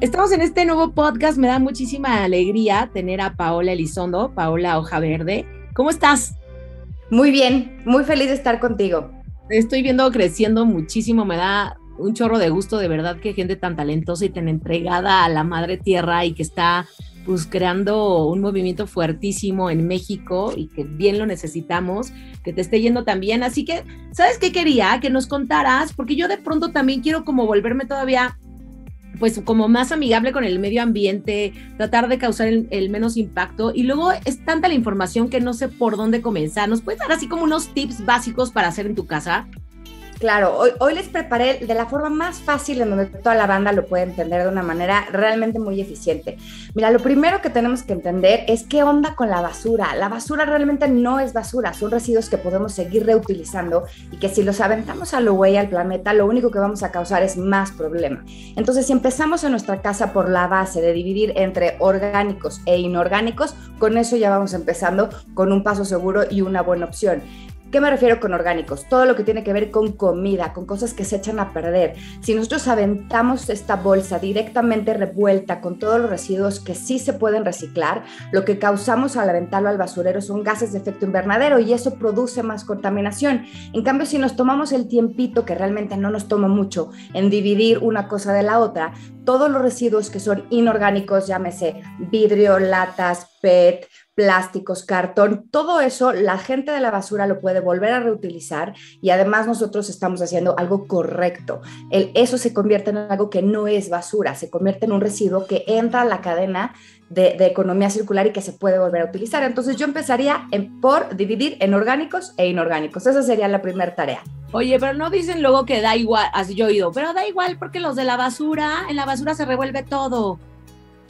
Estamos en este nuevo podcast. Me da muchísima alegría tener a Paola Elizondo, Paola Hoja Verde. ¿Cómo estás? Muy bien, muy feliz de estar contigo. Estoy viendo creciendo muchísimo. Me da un chorro de gusto, de verdad, que gente tan talentosa y tan entregada a la madre tierra y que está pues creando un movimiento fuertísimo en México y que bien lo necesitamos, que te esté yendo también. Así que, ¿sabes qué quería? Que nos contaras, porque yo de pronto también quiero como volverme todavía pues como más amigable con el medio ambiente, tratar de causar el, menos impacto. Y luego es tanta la información que no sé por dónde comenzar. ¿Nos puedes dar así como unos tips básicos para hacer en tu casa? Claro, hoy, les preparé de la forma más fácil en donde toda la banda lo puede entender de una manera realmente muy eficiente. Mira, lo primero que tenemos que entender es qué onda con la basura. La basura realmente no es basura, son residuos que podemos seguir reutilizando y que si los aventamos a lo güey al planeta, lo único que vamos a causar es más problema. Entonces, si empezamos en nuestra casa por la base de dividir entre orgánicos e inorgánicos, con eso ya vamos empezando con un paso seguro y una buena opción. ¿Qué me refiero con orgánicos? Todo lo que tiene que ver con comida, con cosas que se echan a perder. Si nosotros aventamos esta bolsa directamente revuelta con todos los residuos que sí se pueden reciclar, lo que causamos al aventarlo al basurero son gases de efecto invernadero y eso produce más contaminación. En cambio, si nos tomamos el tiempito, que realmente no nos toma mucho, en dividir una cosa de la otra, todos los residuos que son inorgánicos, llámese vidrio, latas, PET, plásticos, cartón, todo eso la gente de la basura lo puede volver a reutilizar y además nosotros estamos haciendo algo correcto. El, eso se convierte en algo que no es basura, se convierte en un residuo que entra a la cadena de, economía circular y que se puede volver a utilizar. Entonces yo empezaría por dividir en orgánicos e inorgánicos. Esa sería la primera tarea. Oye, pero no dicen luego que da igual, así yo he oído, pero da igual porque los de la basura, en la basura se revuelve todo.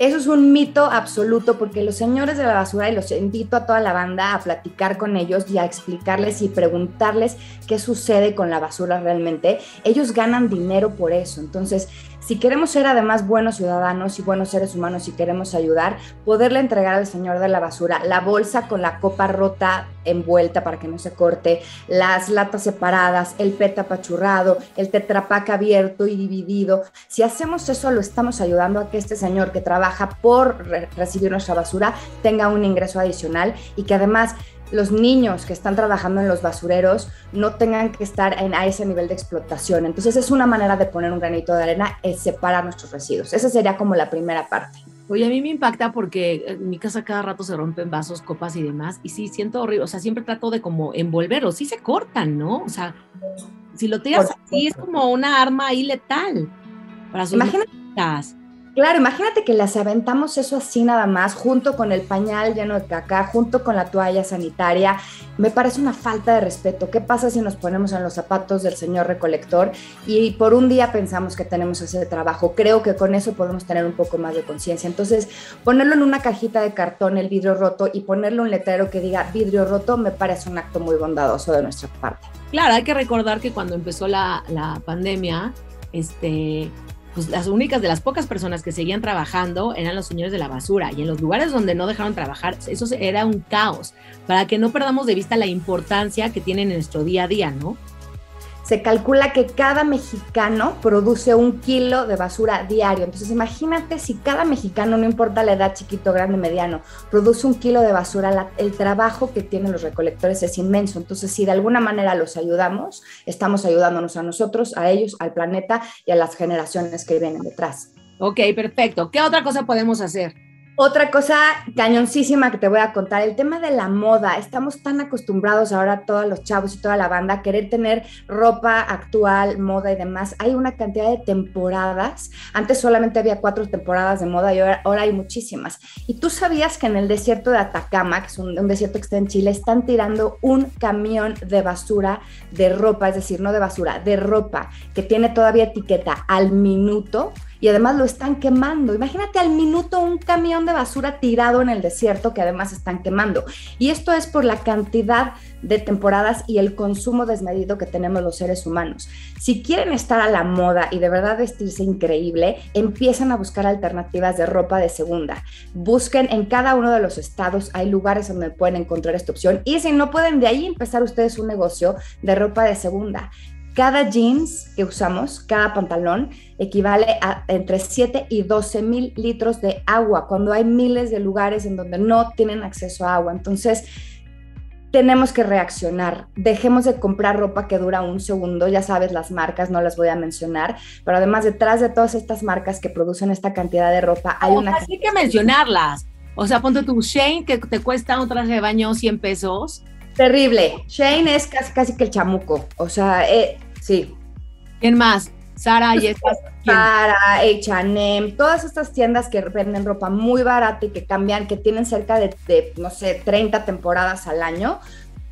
Eso es un mito absoluto porque los señores de la basura, y los invito a toda la banda a platicar con ellos y a explicarles y preguntarles qué sucede con la basura realmente, ellos ganan dinero por eso. Entonces, si queremos ser además buenos ciudadanos y buenos seres humanos y queremos ayudar, poderle entregar al señor de la basura la bolsa con la copa rota envuelta para que no se corte, las latas separadas, el pet apachurrado, el tetrapac abierto y dividido. Si hacemos eso, lo estamos ayudando a que este señor que trabaja por recibir nuestra basura tenga un ingreso adicional y que además los niños que están trabajando en los basureros no tengan que estar en, a ese nivel de explotación. Entonces es una manera de poner un granito de arena, es separar nuestros residuos. Esa sería como la primera parte. Oye, a mí me impacta porque en mi casa cada rato se rompen vasos, copas y demás, y sí, siento horrible, o sea, siempre trato de como envolverlos, sí se cortan, ¿no? O sea, si lo tiras así es como una arma ahí letal para sus Imagínate, Claro, imagínate que las aventamos eso así nada más, junto con el pañal lleno de caca, junto con la toalla sanitaria. Me parece una falta de respeto. ¿Qué pasa si nos ponemos en los zapatos del señor recolector y por un día pensamos que tenemos ese trabajo? Creo que con eso podemos tener un poco más de conciencia. Entonces, ponerlo en una cajita de cartón, el vidrio roto, y ponerle un letrero que diga vidrio roto, me parece un acto muy bondadoso de nuestra parte. Claro, hay que recordar que cuando empezó la, la pandemia, este, pues las únicas de las pocas personas que seguían trabajando eran los señores de la basura y en los lugares donde no dejaron trabajar, eso era un caos, para que no perdamos de vista la importancia que tienen en nuestro día a día, ¿no? Se calcula que cada mexicano produce un kilo de basura diario. Entonces imagínate si cada mexicano, no importa la edad, chiquito, grande, mediano, produce un kilo de basura, el trabajo que tienen los recolectores es inmenso. Entonces si de alguna manera los ayudamos, estamos ayudándonos a nosotros, a ellos, al planeta y a las generaciones que vienen detrás. Ok, perfecto. ¿Qué otra cosa podemos hacer? Otra cosa cañoncísima que te voy a contar, el tema de la moda. Estamos tan acostumbrados ahora todos los chavos y toda la banda a querer tener ropa actual, moda y demás. Hay una cantidad de temporadas. Antes solamente había cuatro temporadas de moda y ahora, hay muchísimas. Y tú sabías que en el desierto de Atacama, que es un, desierto que está en Chile, están tirando un camión de basura de ropa, es decir, no de basura, de ropa, que tiene todavía etiqueta al minuto y además lo están quemando. Imagínate al minuto un camión de basura tirado en el desierto que además están quemando. Y esto es por la cantidad de temporadas y el consumo desmedido que tenemos los seres humanos. Si quieren estar a la moda y de verdad vestirse increíble, empiezan a buscar alternativas de ropa de segunda. Busquen en cada uno de los estados, hay lugares donde pueden encontrar esta opción y si no pueden de ahí empezar ustedes un negocio de ropa de segunda. Cada jeans que usamos, cada pantalón, equivale a entre 7 y 12 mil litros de agua, cuando hay miles de lugares en donde no tienen acceso a agua. Entonces, tenemos que reaccionar. Dejemos de comprar ropa que dura un segundo, ya sabes las marcas, no las voy a mencionar, pero además detrás de todas estas marcas que producen esta cantidad de ropa hay una... Hay que mencionarlas. O sea, ponte tu Shane que te cuesta un traje de baño 100 pesos. Terrible. Shane es casi, casi que el chamuco. O sea, eh, sí. ¿Quién más? Sara y estas. Sara, H&M, todas estas tiendas que venden ropa muy barata y que cambian, que tienen cerca de, de, no sé, 30 temporadas al año.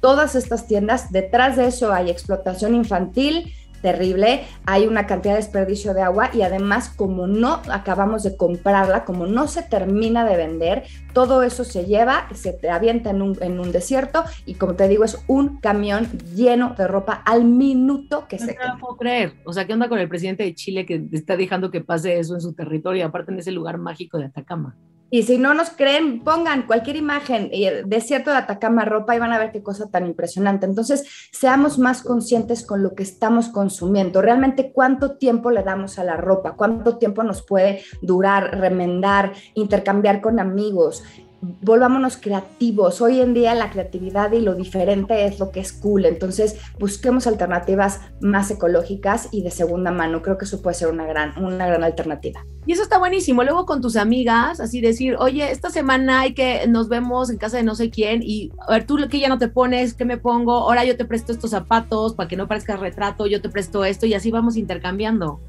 Todas estas tiendas, detrás de eso hay explotación infantil, terrible, hay una cantidad de desperdicio de agua y además como no acabamos de comprarla, como no se termina de vender, todo eso se lleva, se te avienta en un, en un desierto y como te digo es un camión lleno de ropa al minuto que se No puedo creer, o sea, ¿qué onda con el presidente de Chile que está dejando que pase eso en su territorio, aparte en ese lugar mágico de Atacama? Y si no nos creen, pongan cualquier imagen, desierto de Atacama, ropa, y van a ver qué cosa tan impresionante. Entonces, seamos más conscientes con lo que estamos consumiendo. Realmente, cuánto tiempo le damos a la ropa, cuánto tiempo nos puede durar, remendar, intercambiar con amigos volvámonos creativos. Hoy en día la creatividad y lo diferente es lo que es cool. Entonces, busquemos alternativas más ecológicas y de segunda mano. Creo que eso puede ser una gran, una gran alternativa. Y eso está buenísimo. Luego con tus amigas, así decir, oye, esta semana hay que nos vemos en casa de no sé quién y a ver, tú que ya no te pones, ¿qué me pongo? Ahora yo te presto estos zapatos para que no parezca retrato, yo te presto esto y así vamos intercambiando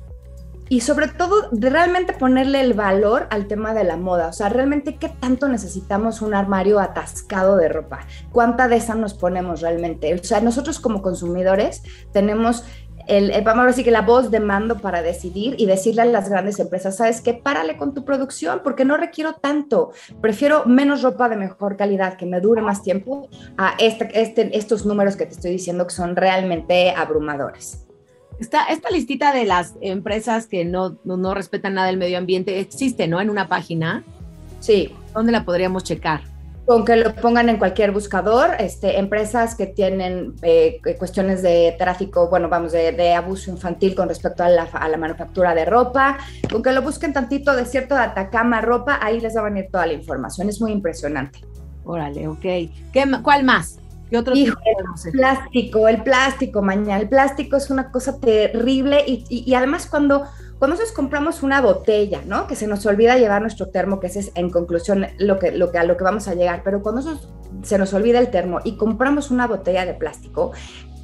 y sobre todo de realmente ponerle el valor al tema de la moda, o sea, realmente qué tanto necesitamos un armario atascado de ropa, cuánta de esa nos ponemos realmente, o sea, nosotros como consumidores tenemos el, vamos a decir que la voz de mando para decidir y decirle a las grandes empresas, sabes qué, párale con tu producción porque no requiero tanto, prefiero menos ropa de mejor calidad que me dure más tiempo a este, este, estos números que te estoy diciendo que son realmente abrumadores. Esta, esta listita de las empresas que no, no, respetan nada del medio ambiente existe, ¿no? En una página. Sí. ¿Dónde la podríamos checar? Con que lo pongan en cualquier buscador, este, empresas que tienen eh, cuestiones de tráfico, bueno, vamos, de, de, abuso infantil con respecto a la, a la manufactura de ropa, con que lo busquen tantito desierto de Atacama ropa, ahí les va a venir toda la información, es muy impresionante. Órale, ok. ¿Qué, ¿Cuál más? ¿Qué otro Hijo, el plástico, el plástico, mañana. El plástico es una cosa terrible y, y, además cuando, cuando nosotros compramos una botella, ¿no? Que se nos olvida llevar nuestro termo, que ese es en conclusión lo que, lo que, a lo que vamos a llegar, pero cuando se nos olvida el termo y compramos una botella de plástico,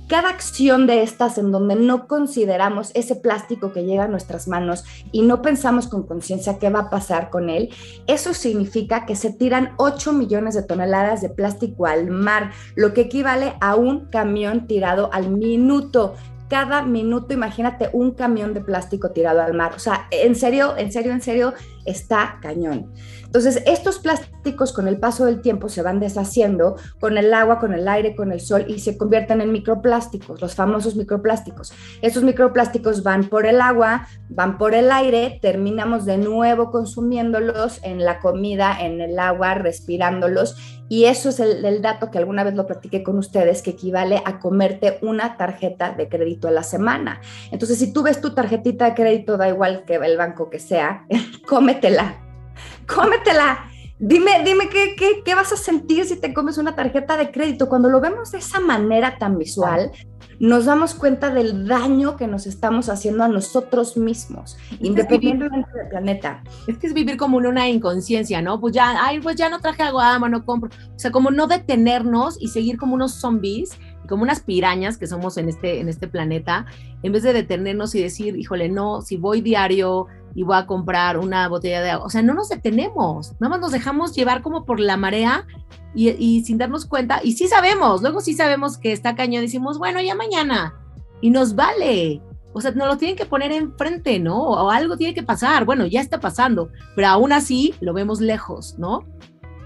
cada acción de estas en donde no consideramos ese plástico que llega a nuestras manos y no pensamos con conciencia qué va a pasar con él, eso significa que se tiran 8 millones de toneladas de plástico al mar, lo que equivale a un camión tirado al minuto cada minuto, imagínate un camión de plástico tirado al mar. O sea, en serio, en serio, en serio, está cañón. Entonces, estos plásticos con el paso del tiempo se van deshaciendo con el agua, con el aire, con el sol y se convierten en microplásticos, los famosos microplásticos. Estos microplásticos van por el agua, van por el aire, terminamos de nuevo consumiéndolos en la comida, en el agua, respirándolos y eso es el, el, dato que alguna vez lo platiqué con ustedes, que equivale a comerte una tarjeta de crédito a la semana. Entonces, si tú ves tu tarjetita de crédito, da igual que el banco que sea, cómetela, cómetela. Dime, dime ¿qué, qué, qué, vas a sentir si te comes una tarjeta de crédito. Cuando lo vemos de esa manera tan visual, nos damos cuenta del daño que nos estamos haciendo a nosotros mismos, independientemente del planeta. Es que es vivir como una inconsciencia, ¿no? Pues ya, ay, pues ya no traje agua, no compro. O sea, como no detenernos y seguir como unos zombies, como unas pirañas que somos en este, en este planeta, en vez de detenernos y decir, híjole, no, si voy diario y voy a comprar una botella de agua. O sea, no nos detenemos, nada más nos dejamos llevar como por la marea y, sin darnos cuenta. Y sí sabemos, luego sí sabemos que está cañón, decimos, bueno, ya mañana. Y nos vale. o sea, nos lo tienen que poner enfrente, ¿no? O algo tiene que pasar. Bueno, ya está pasando, pero aún así lo vemos lejos, ¿no?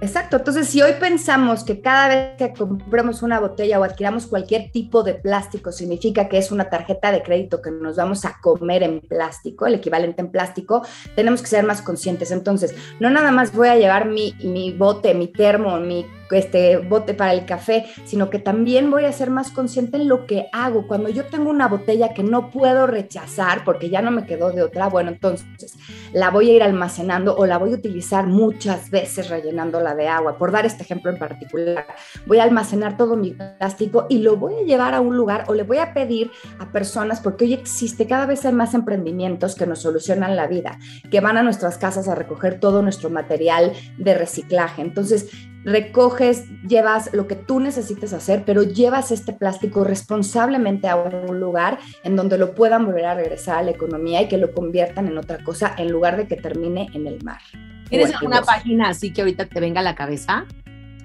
Exacto, entonces si hoy pensamos que cada vez que compramos una botella o adquiramos cualquier tipo de plástico significa que es una tarjeta de crédito que nos vamos a comer en plástico, el equivalente en plástico, tenemos que ser más conscientes. Entonces, no nada más voy a llevar mi, mi bote, mi termo, mi este bote para el café, sino que también voy a ser más consciente en lo que hago. Cuando yo tengo una botella que no puedo rechazar porque ya no me quedó de otra, bueno, entonces la voy a ir almacenando o la voy a utilizar muchas veces rellenándola de agua. Por dar este ejemplo en particular, voy a almacenar todo mi plástico y lo voy a llevar a un lugar o le voy a pedir a personas, porque hoy existe, cada vez hay más emprendimientos que nos solucionan la vida, que van a nuestras casas a recoger todo nuestro material de reciclaje. Entonces, recoges, llevas lo que tú necesites hacer, pero llevas este plástico responsablemente a un lugar en donde lo puedan volver a regresar a la economía y que lo conviertan en otra cosa en lugar de que termine en el mar. ¿Tienes alguna página así que ahorita te venga a la cabeza?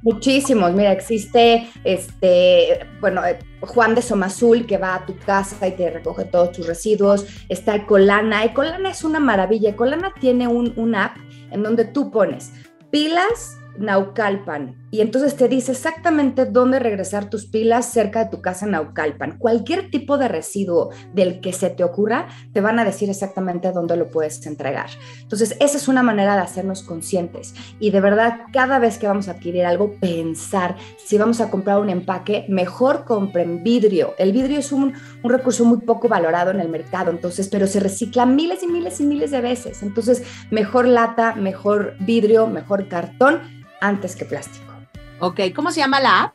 Muchísimos, mira, existe este, bueno, eh, Juan de Somazul que va a tu casa y te recoge todos tus residuos, está Ecolana, Ecolana es una maravilla, Ecolana tiene un, un app en donde tú pones pilas, Naucalpan. Y entonces te dice exactamente dónde regresar tus pilas cerca de tu casa en Naucalpan. Cualquier tipo de residuo del que se te ocurra, te van a decir exactamente dónde lo puedes entregar. Entonces, esa es una manera de hacernos conscientes. Y de verdad, cada vez que vamos a adquirir algo, pensar si vamos a comprar un empaque, mejor compren vidrio. El vidrio es un, un recurso muy poco valorado en el mercado, entonces, pero se recicla miles y miles y miles de veces. Entonces, mejor lata, mejor vidrio, mejor cartón antes que plástico. Ok, ¿cómo se llama la app?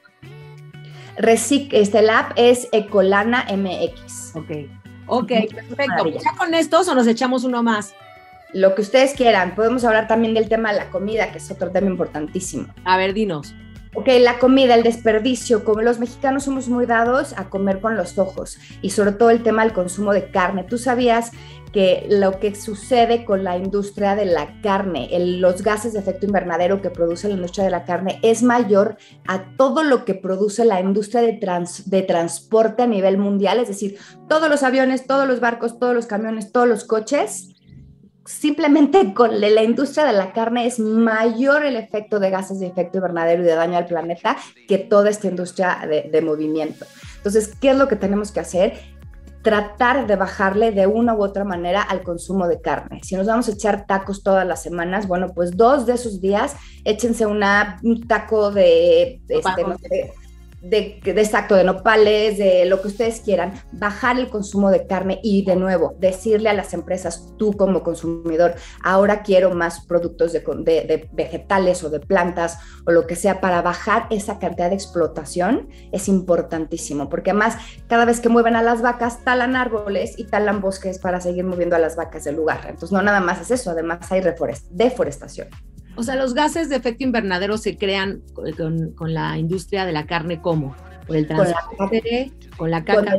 Recic este, la app es Ecolana MX. Ok, ok, perfecto. ¿Ya con estos o nos echamos uno más? Lo que ustedes quieran. Podemos hablar también del tema de la comida, que es otro tema importantísimo. A ver, dinos. Ok, la comida, el desperdicio, como los mexicanos somos muy dados a comer con los ojos y sobre todo el tema del consumo de carne. ¿Tú sabías que lo que sucede con la industria de la carne, los gases de efecto invernadero que produce la industria de la carne es mayor a todo lo que produce la industria de, de transporte a nivel mundial, es decir, todos los aviones, todos los barcos, todos los camiones, todos los coches simplemente con la industria de la carne es mayor el efecto de gases de efecto invernadero y de daño al planeta que toda esta industria de, de, movimiento. Entonces, ¿qué es lo que tenemos que hacer? Tratar de bajarle de una u otra manera al consumo de carne. Si nos vamos a echar tacos todas las semanas, bueno, pues dos de esos días échense una, un taco de, este, no sé, de, de exacto, de nopales, de lo que ustedes quieran, bajar el consumo de carne y de nuevo decirle a las empresas, tú como consumidor, ahora quiero más productos de, de, vegetales o de plantas o lo que sea para bajar esa cantidad de explotación es importantísimo, porque además cada vez que mueven a las vacas, talan árboles y talan bosques para seguir moviendo a las vacas del lugar. Entonces no nada más es eso, además hay deforestación. O sea, los gases de efecto invernadero se crean con, la industria de la carne, ¿cómo? Por el transporte, con la, caca.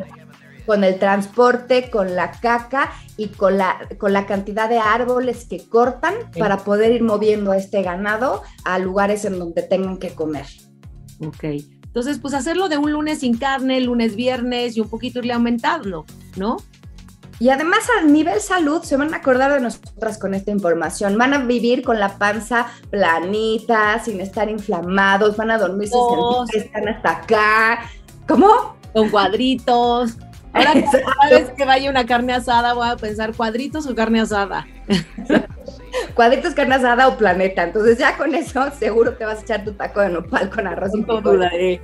Con el, transporte, con la caca y con la, con la cantidad de árboles que cortan para poder ir moviendo a este ganado a lugares en donde tengan que comer. Ok. Entonces, pues hacerlo de un lunes sin carne, lunes, viernes y un poquito irle aumentando, ¿no? Y además a nivel salud se van a acordar de nosotras con esta información. Van a vivir con la panza planita, sin estar inflamados, van a dormir sin sentir que están hasta acá. ¿Cómo? Con cuadritos. Ahora cada vez que vaya una carne asada voy a pensar cuadritos o carne asada. cuadritos, carne asada o planeta. Entonces ya con eso seguro te vas a echar tu taco de nopal con arroz y duda, eh.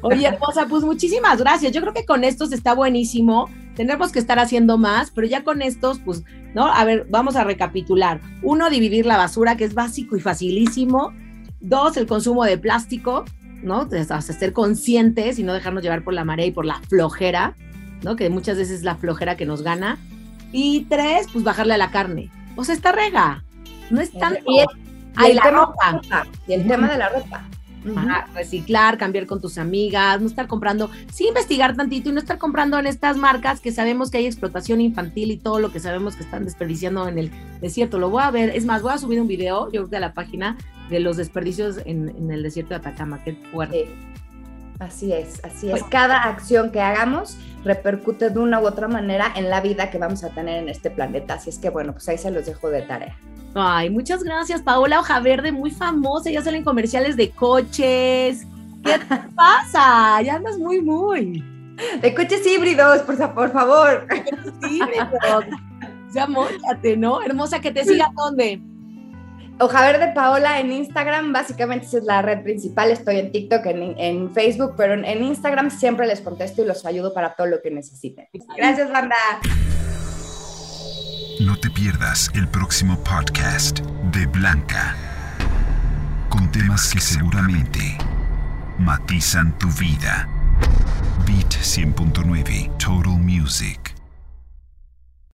Oye, hermosa, pues muchísimas gracias. Yo creo que con estos está buenísimo. Tenemos que estar haciendo más, pero ya con estos, pues, ¿no? A ver, vamos a recapitular. Uno, dividir la basura, que es básico y facilísimo. Dos, el consumo de plástico, ¿no? Hasta ser conscientes y no dejarnos llevar por la marea y por la flojera, ¿no? Que muchas veces es la flojera que nos gana. Y tres, pues bajarle a la carne. O sea, está rega. No es tanto. Y el, la ropa. Y el tema de la ropa reciclar, cambiar con tus amigas, no estar comprando, sí investigar tantito y no estar comprando en estas marcas que sabemos que hay explotación infantil y todo lo que sabemos que están desperdiciando en el desierto. Lo voy a ver, es más, voy a subir un video, yo creo que a la página de los desperdicios en, el desierto de Atacama, qué fuerte. Así es, así es. Cada acción que hagamos repercute de una u otra manera en la vida que vamos a tener en este planeta. Así es que bueno, pues ahí se los dejo de tarea. Ay, muchas gracias, Paola Hoja Verde, muy famosa, ya salen comerciales de coches. ¿Qué pasa? Ya andas muy, muy. De coches híbridos, por, por favor. Híbridos. Ya ¿no? Hermosa, que te siga dónde. Hoja Verde Paola en Instagram, básicamente esa es la red principal. Estoy en TikTok, en, en, Facebook, pero en Instagram siempre les contesto y los ayudo para todo lo que necesiten. Gracias, banda. Pierdas el próximo podcast de Blanca, con temas que seguramente matizan tu vida. Beat 100.9 Total Music.